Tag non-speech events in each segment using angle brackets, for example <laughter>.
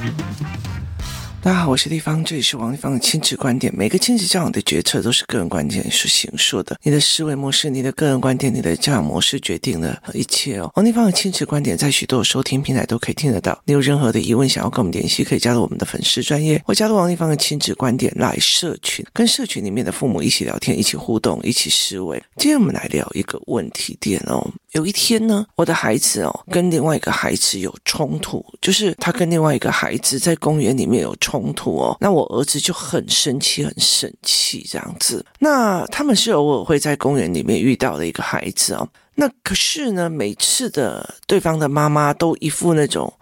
<laughs> 大家好，我是丽芳，这里是王丽芳的亲子观点。每个亲子教养的决策都是个人观点所形塑的。你的思维模式、你的个人观点、你的教养模式决定了一切哦。王丽芳的亲子观点在许多收听平台都可以听得到。你有任何的疑问想要跟我们联系，可以加入我们的粉丝专业，或加入王丽芳的亲子观点来社群，跟社群里面的父母一起聊天、一起互动、一起思维。今天我们来聊一个问题点哦。有一天呢，我的孩子哦跟另外一个孩子有冲突，就是他跟另外一个孩子在公园里面有冲突哦。那我儿子就很生气，很生气这样子。那他们是偶尔会在公园里面遇到的一个孩子哦。那可是呢，每次的对方的妈妈都一副那种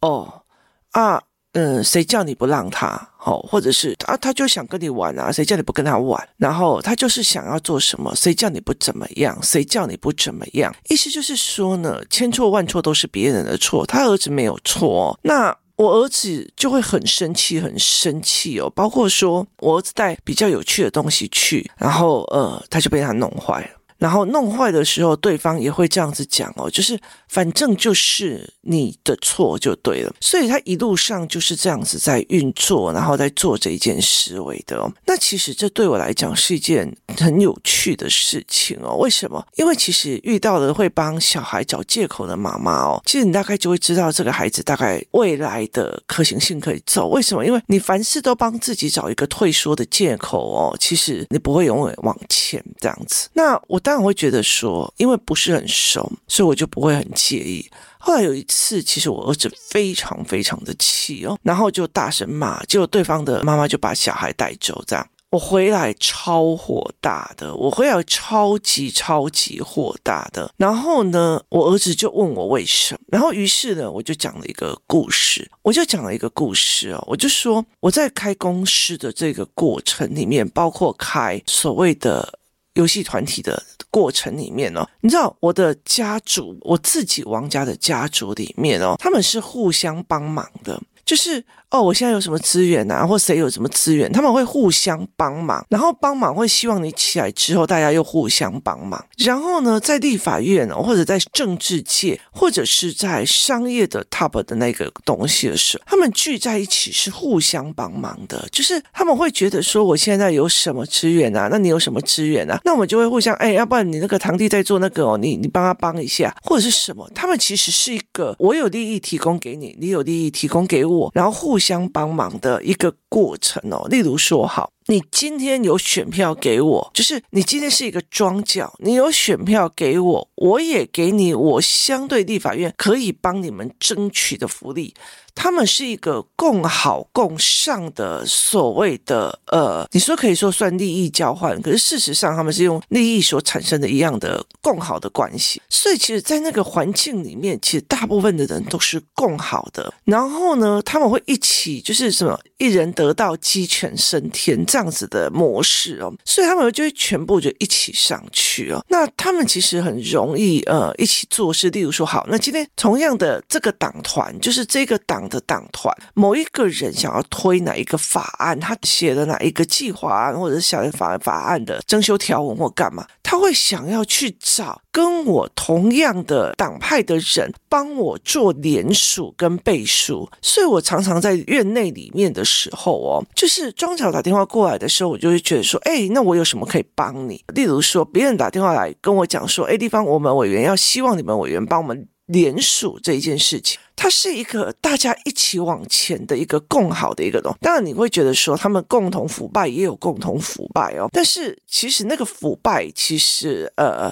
哦啊。嗯，谁叫你不让他？哦，或者是啊，他就想跟你玩啊，谁叫你不跟他玩？然后他就是想要做什么，谁叫你不怎么样？谁叫你不怎么样？意思就是说呢，千错万错都是别人的错，他儿子没有错。那我儿子就会很生气，很生气哦。包括说我儿子带比较有趣的东西去，然后呃，他就被他弄坏了。然后弄坏的时候，对方也会这样子讲哦，就是反正就是你的错就对了，所以他一路上就是这样子在运作，然后在做这一件思维的哦。那其实这对我来讲是一件很有趣的事情哦。为什么？因为其实遇到了会帮小孩找借口的妈妈哦，其实你大概就会知道这个孩子大概未来的可行性可以走。为什么？因为你凡事都帮自己找一个退缩的借口哦，其实你不会永远往前这样子。那我当。但我会觉得说，因为不是很熟，所以我就不会很介意。后来有一次，其实我儿子非常非常的气哦，然后就大声骂，结果对方的妈妈就把小孩带走。这样，我回来超火大的，我回来超级超级火大的。然后呢，我儿子就问我为什么，然后于是呢，我就讲了一个故事，我就讲了一个故事哦，我就说我在开公司的这个过程里面，包括开所谓的。游戏团体的过程里面哦，你知道我的家族，我自己王家的家族里面哦，他们是互相帮忙的，就是。哦，我现在有什么资源啊，或谁有什么资源，他们会互相帮忙，然后帮忙会希望你起来之后，大家又互相帮忙。然后呢，在立法院哦，或者在政治界，或者是在商业的 top 的那个东西的时候，他们聚在一起是互相帮忙的，就是他们会觉得说，我现在有什么资源啊，那你有什么资源啊？那我们就会互相，哎，要不然你那个堂弟在做那个哦，你你帮他帮一下，或者是什么？他们其实是一个，我有利益提供给你，你有利益提供给我，然后互相。帮忙的一个过程哦，例如说，好，你今天有选票给我，就是你今天是一个庄脚，你有选票给我，我也给你，我相对立法院可以帮你们争取的福利。他们是一个共好共上的所谓的呃，你说可以说算利益交换，可是事实上他们是用利益所产生的一样的共好的关系。所以其实，在那个环境里面，其实大部分的人都是共好的。然后呢，他们会一起就是什么，一人得道鸡犬升天这样子的模式哦。所以他们就会全部就一起上去哦。那他们其实很容易呃一起做事。例如说，好，那今天同样的这个党团，就是这个党。的党团，某一个人想要推哪一个法案，他写的哪一个计划案，或者是小法法案的增修条文或干嘛，他会想要去找跟我同样的党派的人帮我做联署跟背书，所以我常常在院内里面的时候哦，就是庄桥打电话过来的时候，我就会觉得说，哎，那我有什么可以帮你？例如说，别人打电话来跟我讲说，哎，地方我们委员要希望你们委员帮我们。联署这一件事情，它是一个大家一起往前的一个共好的一个东西。当然，你会觉得说他们共同腐败，也有共同腐败哦。但是其实那个腐败，其实呃，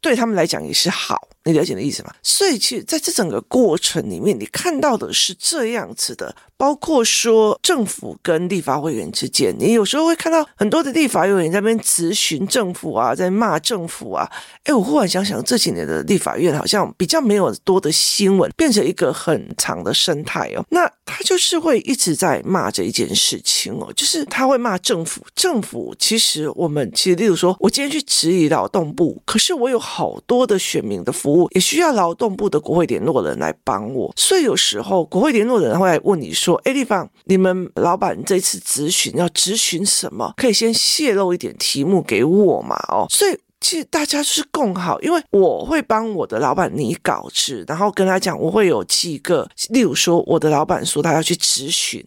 对他们来讲也是好。你了解的意思吗？所以其实在这整个过程里面，你看到的是这样子的。包括说政府跟立法委员之间，你有时候会看到很多的立法委员在那边质询政府啊，在骂政府啊。哎，我忽然想想，这几年的立法院好像比较没有多的新闻，变成一个很长的生态哦。那他就是会一直在骂这一件事情哦，就是他会骂政府。政府其实我们其实，例如说，我今天去质疑劳动部，可是我有好多的选民的服务务，也需要劳动部的国会联络人来帮我。所以有时候国会联络人会来问你说。哎，地方，你们老板这次质询要质询什么？可以先泄露一点题目给我嘛？哦，所以其实大家是共好，因为我会帮我的老板拟稿子，然后跟他讲，我会有几个，例如说我的老板说他要去质询，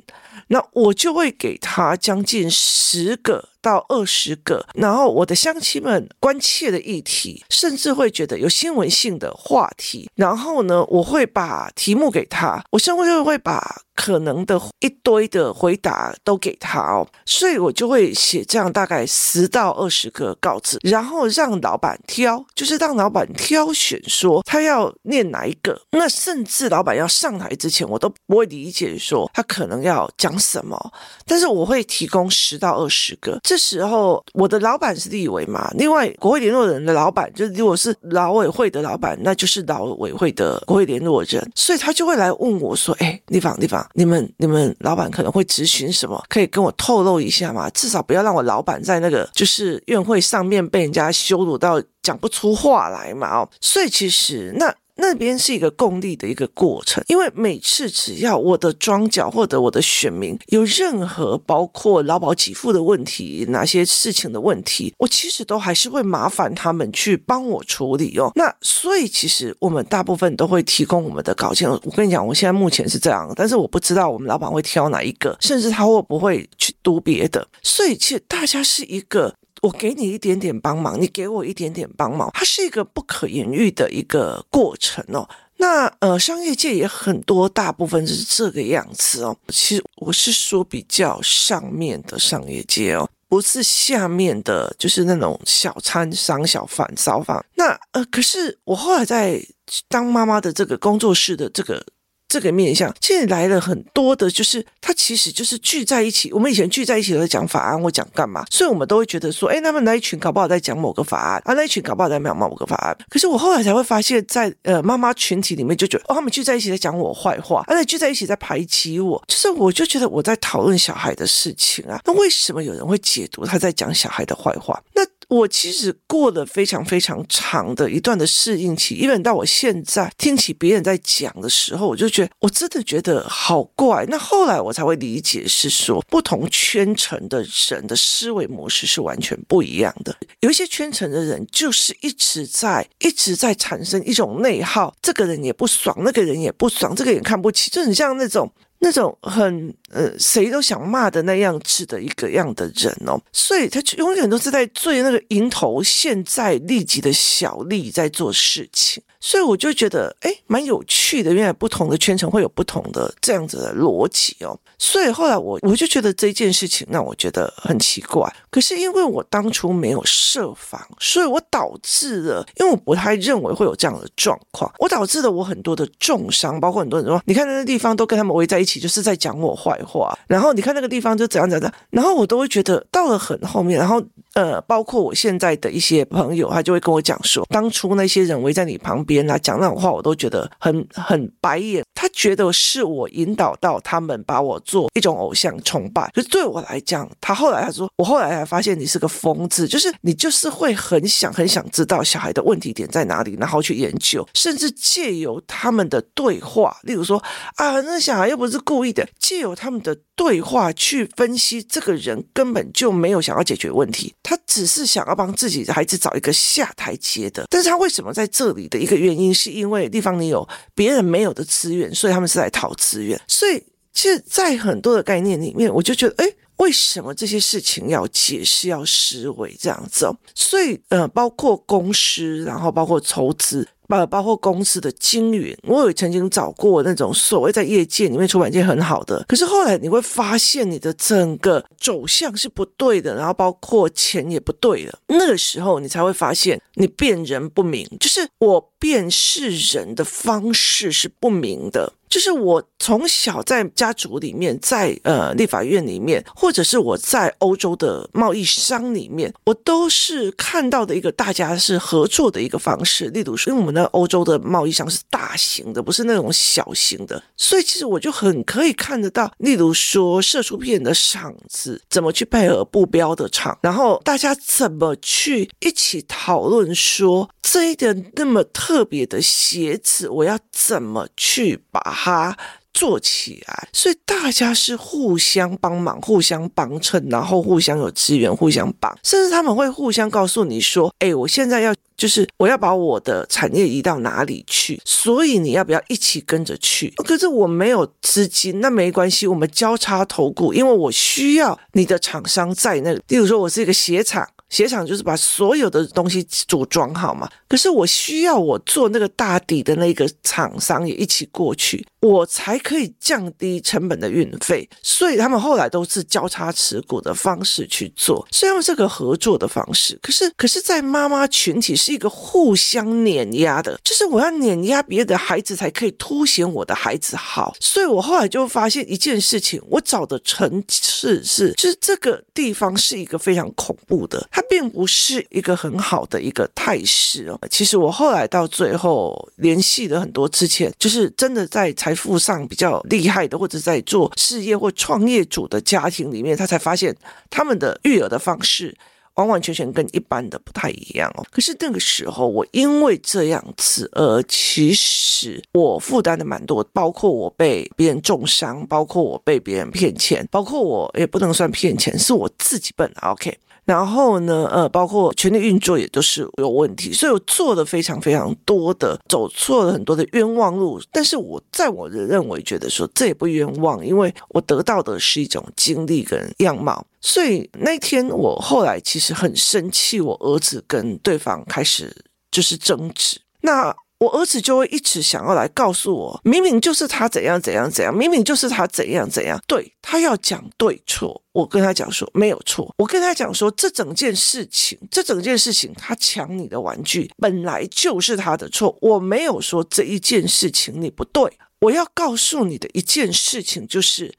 那我就会给他将近十个。到二十个，然后我的乡亲们关切的议题，甚至会觉得有新闻性的话题，然后呢，我会把题目给他，我甚至会把可能的一堆的回答都给他哦，所以我就会写这样大概十到二十个稿子，然后让老板挑，就是让老板挑选说他要念哪一个，那甚至老板要上台之前，我都不会理解说他可能要讲什么，但是我会提供十到二十个。时候，我的老板是立委嘛，另外国会联络人的老板，就是如果是劳委会的老板，那就是劳委会的国会联络人，所以他就会来问我说：“哎，地方地方，你们你们老板可能会咨询什么？可以跟我透露一下吗？至少不要让我老板在那个就是院会上面被人家羞辱到讲不出话来嘛。”哦，所以其实那。那边是一个共利的一个过程，因为每次只要我的庄脚或者我的选民有任何包括劳保给付的问题，哪些事情的问题，我其实都还是会麻烦他们去帮我处理哦。那所以其实我们大部分都会提供我们的稿件。我跟你讲，我现在目前是这样，但是我不知道我们老板会挑哪一个，甚至他会不会去读别的。所以其实大家是一个。我给你一点点帮忙，你给我一点点帮忙，它是一个不可言喻的一个过程哦。那呃，商业界也很多，大部分是这个样子哦。其实我是说比较上面的商业界哦，不是下面的，就是那种小餐商、小贩、小贩。那呃，可是我后来在当妈妈的这个工作室的这个。这个面向现在来了很多的，就是他其实就是聚在一起。我们以前聚在一起都在讲法案或讲干嘛，所以我们都会觉得说，哎，他们那一群搞不好在讲某个法案啊，那一群搞不好在讲某个法案。可是我后来才会发现，在呃妈妈群体里面就觉得，哦，他们聚在一起在讲我坏话，而且聚在一起在排挤我。就是我就觉得我在讨论小孩的事情啊，那为什么有人会解读他在讲小孩的坏话？那我其实过了非常非常长的一段的适应期，因为到我现在听起别人在讲的时候，我就觉我真的觉得好怪。那后来我才会理解，是说不同圈层的人的思维模式是完全不一样的。有一些圈层的人就是一直在一直在产生一种内耗，这个人也不爽，那个人也不爽，这个人看不起，就很像那种。那种很呃，谁都想骂的那样子的一个样的人哦，所以他永远都是在追那个蝇头现在利己的小利在做事情。所以我就觉得，哎，蛮有趣的。原来不同的圈层会有不同的这样子的逻辑哦。所以后来我我就觉得这件事情让我觉得很奇怪。可是因为我当初没有设防，所以我导致了，因为我不太认为会有这样的状况，我导致了我很多的重伤，包括很多人说，你看那个地方都跟他们围在一起，就是在讲我坏话。然后你看那个地方就怎样怎样，然后我都会觉得到了很后面，然后呃，包括我现在的一些朋友，他就会跟我讲说，当初那些人围在你旁边。啊讲那种话，我都觉得很很白眼。他觉得是我引导到他们把我做一种偶像崇拜，可是对我来讲，他后来他说，我后来才发现你是个疯子，就是你就是会很想很想知道小孩的问题点在哪里，然后去研究，甚至借由他们的对话，例如说啊，那小孩又不是故意的，借由他们的对话去分析，这个人根本就没有想要解决问题，他只是想要帮自己的孩子找一个下台阶的，但是他为什么在这里的一个原因，是因为地方你有别人没有的资源。所以他们是来讨资源，所以其实，在很多的概念里面，我就觉得，哎，为什么这些事情要解释、要思维这样子哦？所以，呃，包括公司，然后包括筹资。包包括公司的经营，我有曾经找过那种所谓在业界里面出版界很好的，可是后来你会发现你的整个走向是不对的，然后包括钱也不对的，那个时候你才会发现你辨人不明，就是我辨识人的方式是不明的。就是我从小在家族里面，在呃立法院里面，或者是我在欧洲的贸易商里面，我都是看到的一个大家是合作的一个方式。例如说，因为我们那欧洲的贸易商是大型的，不是那种小型的，所以其实我就很可以看得到，例如说射出片的厂子怎么去配合不标的厂，然后大家怎么去一起讨论说这一点那么特别的鞋子，我要怎么去把。它做起来，所以大家是互相帮忙、互相帮衬，然后互相有资源、互相帮，甚至他们会互相告诉你说：“哎，我现在要就是我要把我的产业移到哪里去，所以你要不要一起跟着去？”可是我没有资金，那没关系，我们交叉投顾，因为我需要你的厂商在那里。例如说，我是一个鞋厂。鞋厂就是把所有的东西组装好嘛，可是我需要我做那个大底的那个厂商也一起过去，我才可以降低成本的运费。所以他们后来都是交叉持股的方式去做，所以他们是个合作的方式。可是，可是在妈妈群体是一个互相碾压的，就是我要碾压别的孩子才可以凸显我的孩子好。所以我后来就发现一件事情，我找的城市是，就是这个地方是一个非常恐怖的。它并不是一个很好的一个态势哦。其实我后来到最后联系了很多之前，就是真的在财富上比较厉害的，或者在做事业或创业主的家庭里面，他才发现他们的育儿的方式完完全全跟一般的不太一样哦。可是那个时候，我因为这样子，呃，其实我负担的蛮多，包括我被别人重伤，包括我被别人骗钱，包括我也不能算骗钱，是我自己笨啊。OK。然后呢，呃，包括权力运作也都是有问题，所以我做了非常非常多的，走错了很多的冤枉路。但是我在我的认为，觉得说这也不冤枉，因为我得到的是一种经历跟样貌。所以那天我后来其实很生气，我儿子跟对方开始就是争执。那。我儿子就会一直想要来告诉我，明明就是他怎样怎样怎样，明明就是他怎样怎样。对，他要讲对错，我跟他讲说没有错。我跟他讲说，这整件事情，这整件事情，他抢你的玩具本来就是他的错。我没有说这一件事情你不对。我要告诉你的一件事情就是，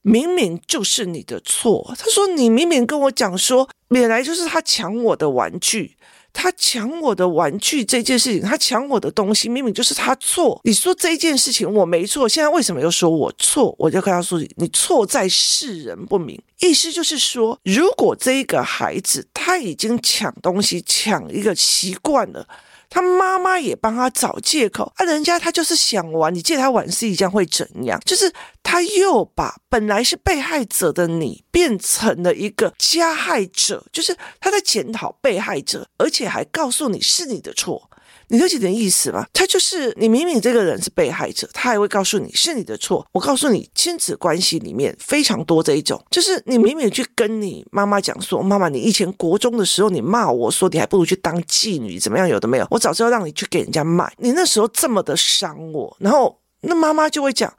明明就是你的错。他说你明明跟我讲说，本来就是他抢我的玩具。他抢我的玩具这件事情，他抢我的东西，明明就是他错。你说这件事情我没错，现在为什么又说我错？我就跟他说，你错在世人不明。意思就是说，如果这一个孩子他已经抢东西抢一个习惯了。他妈妈也帮他找借口啊，人家他就是想玩，你借他玩是一样会怎样？就是他又把本来是被害者的你变成了一个加害者，就是他在检讨被害者，而且还告诉你是你的错。你了解点意思吗？他就是你明明这个人是被害者，他还会告诉你是你的错。我告诉你，亲子关系里面非常多这一种，就是你明明去跟你妈妈讲说，妈妈，你以前国中的时候你骂我说，你还不如去当妓女，怎么样？有的没有，我早知道让你去给人家卖，你那时候这么的伤我，然后那妈妈就会讲。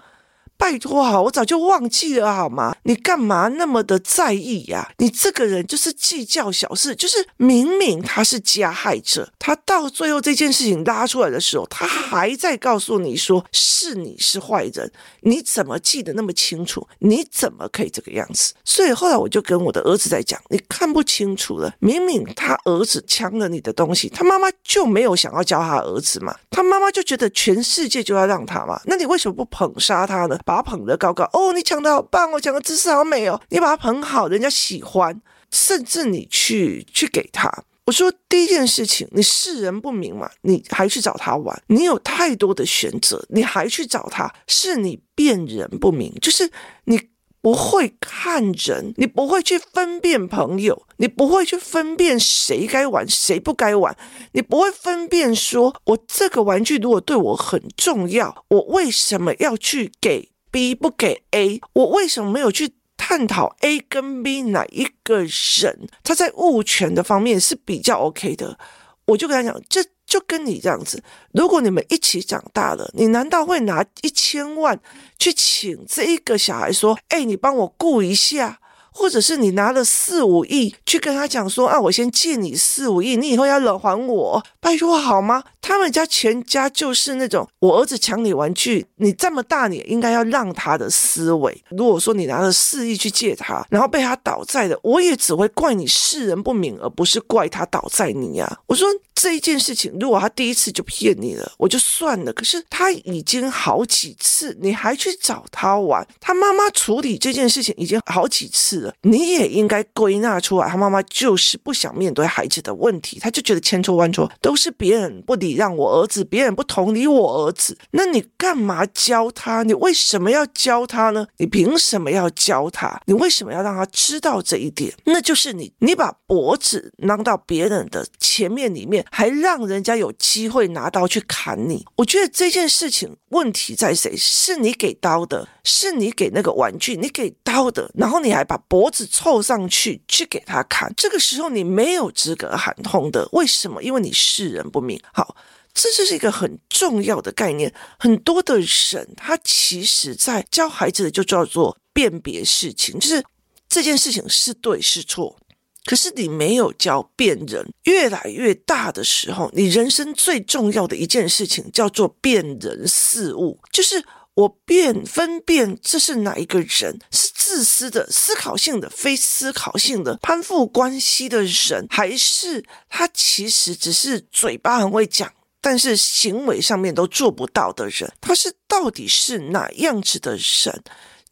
拜托好，我早就忘记了好吗？你干嘛那么的在意呀？你这个人就是计较小事，就是明明他是加害者，他到最后这件事情拉出来的时候，他还在告诉你说是你是坏人，你怎么记得那么清楚？你怎么可以这个样子？所以后来我就跟我的儿子在讲，你看不清楚了，明明他儿子抢了你的东西，他妈妈就没有想要教他儿子嘛，他妈妈就觉得全世界就要让他嘛，那你为什么不捧杀他呢？把他捧得高高哦，你抢得好棒哦，抢的姿势好美哦，你把他捧好，人家喜欢，甚至你去去给他。我说第一件事情，你识人不明嘛，你还去找他玩，你有太多的选择，你还去找他，是你辨人不明，就是你不会看人，你不会去分辨朋友，你不会去分辨谁该玩谁不该玩，你不会分辨说，我这个玩具如果对我很重要，我为什么要去给 B 不给 A？我为什么没有去探讨 A 跟 B 哪一个人他在物权的方面是比较 OK 的？我就跟他讲，这就跟你这样子，如果你们一起长大了，你难道会拿一千万去请这一个小孩说：“哎，你帮我顾一下？”或者是你拿了四五亿去跟他讲说啊，我先借你四五亿，你以后要来还我，拜托好吗？他们家全家就是那种我儿子抢你玩具，你这么大，你应该要让他的思维。如果说你拿了四亿去借他，然后被他倒债的，我也只会怪你世人不明，而不是怪他倒债你呀、啊。我说。这一件事情，如果他第一次就骗你了，我就算了。可是他已经好几次，你还去找他玩，他妈妈处理这件事情已经好几次了，你也应该归纳出来，他妈妈就是不想面对孩子的问题，他就觉得千错万错都是别人不礼让我儿子，别人不同理我儿子，那你干嘛教他？你为什么要教他呢？你凭什么要教他？你为什么要让他知道这一点？那就是你，你把脖子扔到别人的前面里面，还让人家有机会拿刀去砍你。我觉得这件事情问题在谁？是你给刀的，是你给那个玩具，你给刀的，然后你还把脖子凑上去去给他砍。这个时候你没有资格喊痛的。为什么？因为你是是人不明。好，这就是一个很重要的概念。很多的人他其实在教孩子的就叫做辨别事情，就是这件事情是对是错。可是你没有教辨人，越来越大的时候，你人生最重要的一件事情叫做辨人事物，就是我辨分辨这是哪一个人，是自私的、思考性的、非思考性的、攀附关系的人，还是他其实只是嘴巴很会讲，但是行为上面都做不到的人？他是到底是哪样子的人？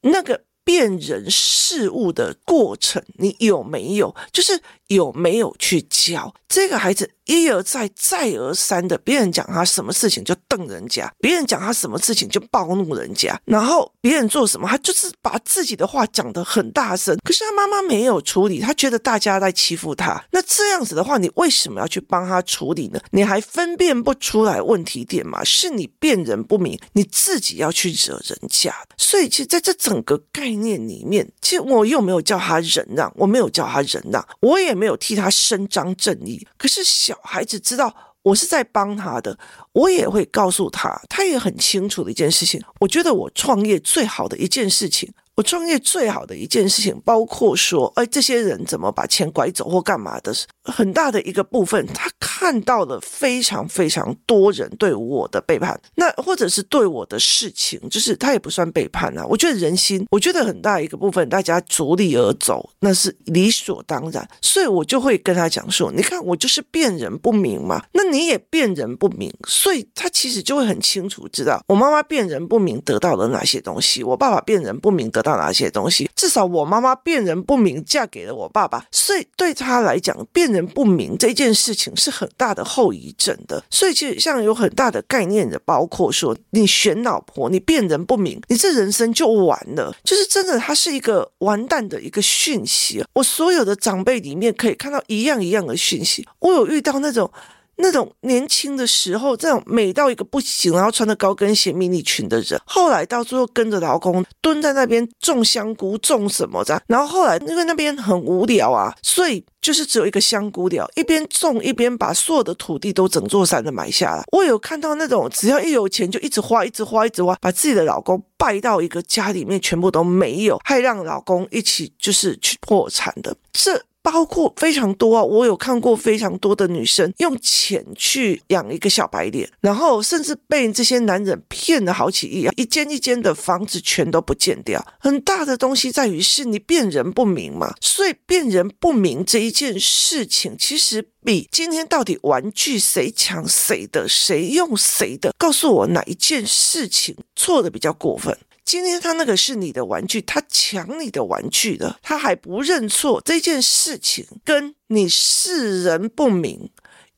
那个。辨人事物的过程，你有没有？就是有没有去教这个孩子？一而再，再而三的，别人讲他什么事情就瞪人家，别人讲他什么事情就暴怒人家，然后别人做什么，他就是把自己的话讲得很大声。可是他妈妈没有处理，他觉得大家在欺负他。那这样子的话，你为什么要去帮他处理呢？你还分辨不出来问题点吗？是你辨人不明，你自己要去惹人家。所以，其实在这整个概念念里面，其实我又没有叫他忍让，我没有叫他忍让，我也没有替他伸张正义。可是小。孩子知道我是在帮他的，我也会告诉他，他也很清楚的一件事情。我觉得我创业最好的一件事情。我创业最好的一件事情，包括说，哎，这些人怎么把钱拐走或干嘛的，很大的一个部分，他看到了非常非常多人对我的背叛，那或者是对我的事情，就是他也不算背叛啊。我觉得人心，我觉得很大一个部分，大家逐利而走，那是理所当然。所以我就会跟他讲说，你看我就是辨人不明嘛，那你也辨人不明，所以他其实就会很清楚知道，我妈妈辨人不明得到了哪些东西，我爸爸辨人不明得到。哪些东西？至少我妈妈辨人不明，嫁给了我爸爸，所以对他来讲，辨人不明这件事情是很大的后遗症的。所以其实像有很大的概念的，包括说你选老婆，你辨人不明，你这人生就完了，就是真的，它是一个完蛋的一个讯息。我所有的长辈里面可以看到一样一样的讯息，我有遇到那种。那种年轻的时候，这种美到一个不行，然后穿着高跟鞋迷你裙的人，后来到最后跟着老公蹲在那边种香菇，种什么的。然后后来因为那边很无聊啊，所以就是只有一个香菇寮，一边种一边把所有的土地都整座山的买下来。我有看到那种只要一有钱就一直花，一直花，一直花，把自己的老公败到一个家里面全部都没有，还让老公一起就是去破产的。这。包括非常多啊，我有看过非常多的女生用钱去养一个小白脸，然后甚至被这些男人骗了好几亿，一间一间的房子全都不见掉。很大的东西在于是你辨人不明嘛，所以辨人不明这一件事情，其实比今天到底玩具谁抢谁的，谁用谁的，告诉我哪一件事情错的比较过分。今天他那个是你的玩具，他抢你的玩具了，他还不认错，这件事情跟你是人不明。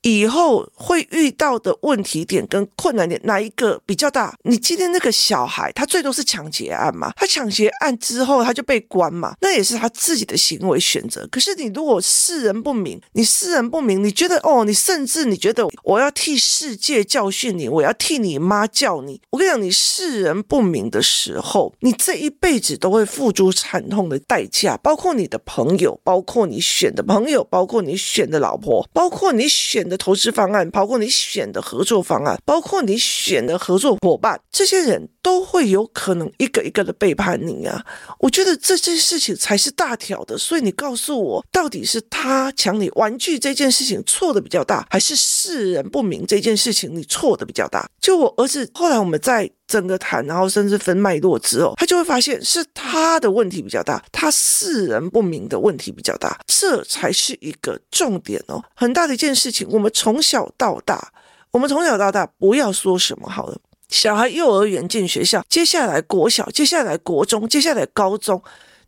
以后会遇到的问题点跟困难点哪一个比较大？你今天那个小孩，他最多是抢劫案嘛？他抢劫案之后他就被关嘛？那也是他自己的行为选择。可是你如果识人不明，你识人不明，你觉得哦，你甚至你觉得我要替世界教训你，我要替你妈教你。我跟你讲，你识人不明的时候，你这一辈子都会付出惨痛的代价，包括你的朋友，包括你选的朋友，包括你选的老婆，包括你选的投资方案，包括你选的合作方案，包括你选的合作伙伴，这些人都会有可能一个一个的背叛你啊！我觉得这件事情才是大条的，所以你告诉我，到底是他抢你玩具这件事情错的比较大，还是世人不明这件事情你错的比较大？就我儿子后来我们在整个谈，然后甚至分脉络之后，他就会发现是他的问题比较大，他世人不明的问题比较大，这才是一个重点哦，很大的一件事情，我们。从小到大，我们从小到大，不要说什么好了。小孩幼儿园进学校，接下来国小，接下来国中，接下来高中，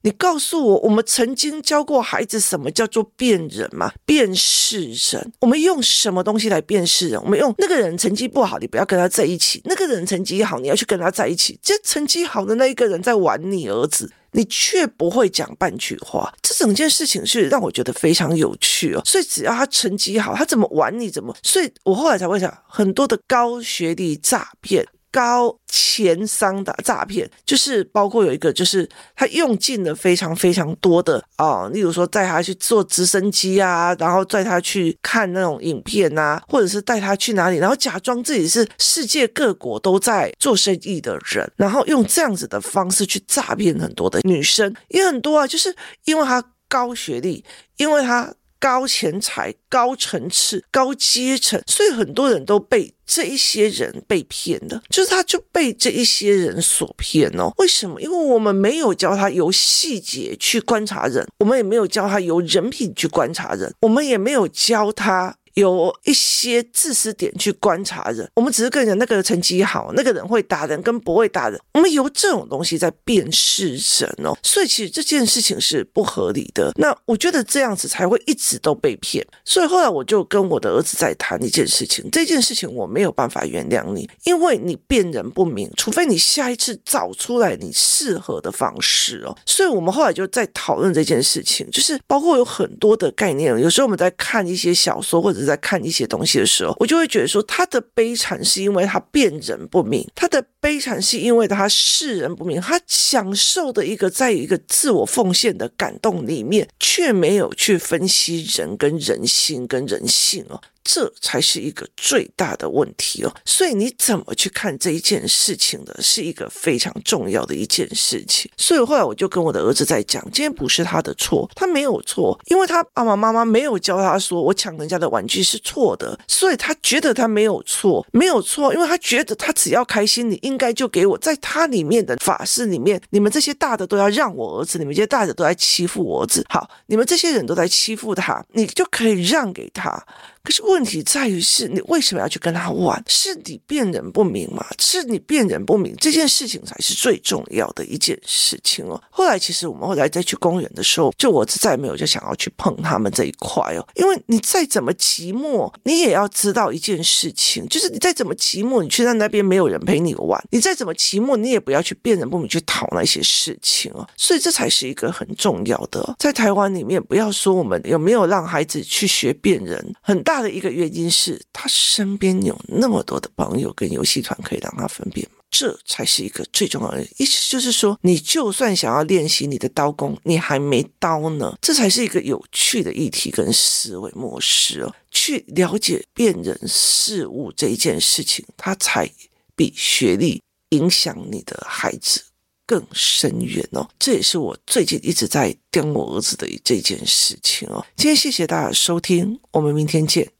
你告诉我，我们曾经教过孩子什么叫做辨人吗？辨识人，我们用什么东西来辨识人？我们用那个人成绩不好，你不要跟他在一起；那个人成绩好，你要去跟他在一起。这成绩好的那一个人在玩你儿子。你却不会讲半句话，这整件事情是让我觉得非常有趣哦。所以只要他成绩好，他怎么玩你怎么？所以我后来才会想，很多的高学历诈骗。高钱商的诈骗，就是包括有一个，就是他用尽了非常非常多的啊、例如说带他去坐直升机啊，然后带他去看那种影片啊，或者是带他去哪里，然后假装自己是世界各国都在做生意的人，然后用这样子的方式去诈骗很多的女生，也很多啊，就是因为他高学历，因为他。高钱财、高层次、高阶层，所以很多人都被这一些人被骗的，就是他就被这一些人所骗哦。为什么？因为我们没有教他由细节去观察人，我们也没有教他由人品去观察人，我们也没有教他。有一些自私点去观察人，我们只是跟人那个成绩好，那个人会打人跟不会打人，我们由这种东西在辨识人哦，所以其实这件事情是不合理的。那我觉得这样子才会一直都被骗，所以后来我就跟我的儿子在谈一件事情，这件事情我没有办法原谅你，因为你辨人不明，除非你下一次找出来你适合的方式哦。所以我们后来就在讨论这件事情，就是包括有很多的概念，有时候我们在看一些小说或者。在看一些东西的时候，我就会觉得说，他的悲惨是因为他辨人不明，他的悲惨是因为他世人不明，他享受的一个在一个自我奉献的感动里面，却没有去分析人跟人心跟人性哦。这才是一个最大的问题哦，所以你怎么去看这一件事情的，是一个非常重要的一件事情。所以后来我就跟我的儿子在讲，今天不是他的错，他没有错，因为他爸爸妈妈没有教他说我抢人家的玩具是错的，所以他觉得他没有错，没有错，因为他觉得他只要开心，你应该就给我。在他里面的法式里面，你们这些大的都要让我儿子，你们这些大的都在欺负我儿子，好，你们这些人都在欺负他，你就可以让给他。可是问题在于是你为什么要去跟他玩？是你辨人不明吗？是你辨人不明这件事情才是最重要的一件事情哦。后来其实我们后来再去公园的时候，就我是再没有就想要去碰他们这一块哦，因为你再怎么寂寞，你也要知道一件事情，就是你再怎么寂寞，你去到那边没有人陪你玩，你再怎么寂寞，你也不要去辨人不明去讨那些事情哦。所以这才是一个很重要的，在台湾里面，不要说我们有没有让孩子去学辨人，很大。大的一个原因是他身边有那么多的朋友跟游戏团可以让他分辨，这才是一个最重要的意思。就是说，你就算想要练习你的刀工，你还没刀呢，这才是一个有趣的议题跟思维模式哦。去了解辨人事物这一件事情，它才比学历影响你的孩子更深远哦，这也是我最近一直在盯我儿子的这件事情哦。今天谢谢大家收听，我们明天见。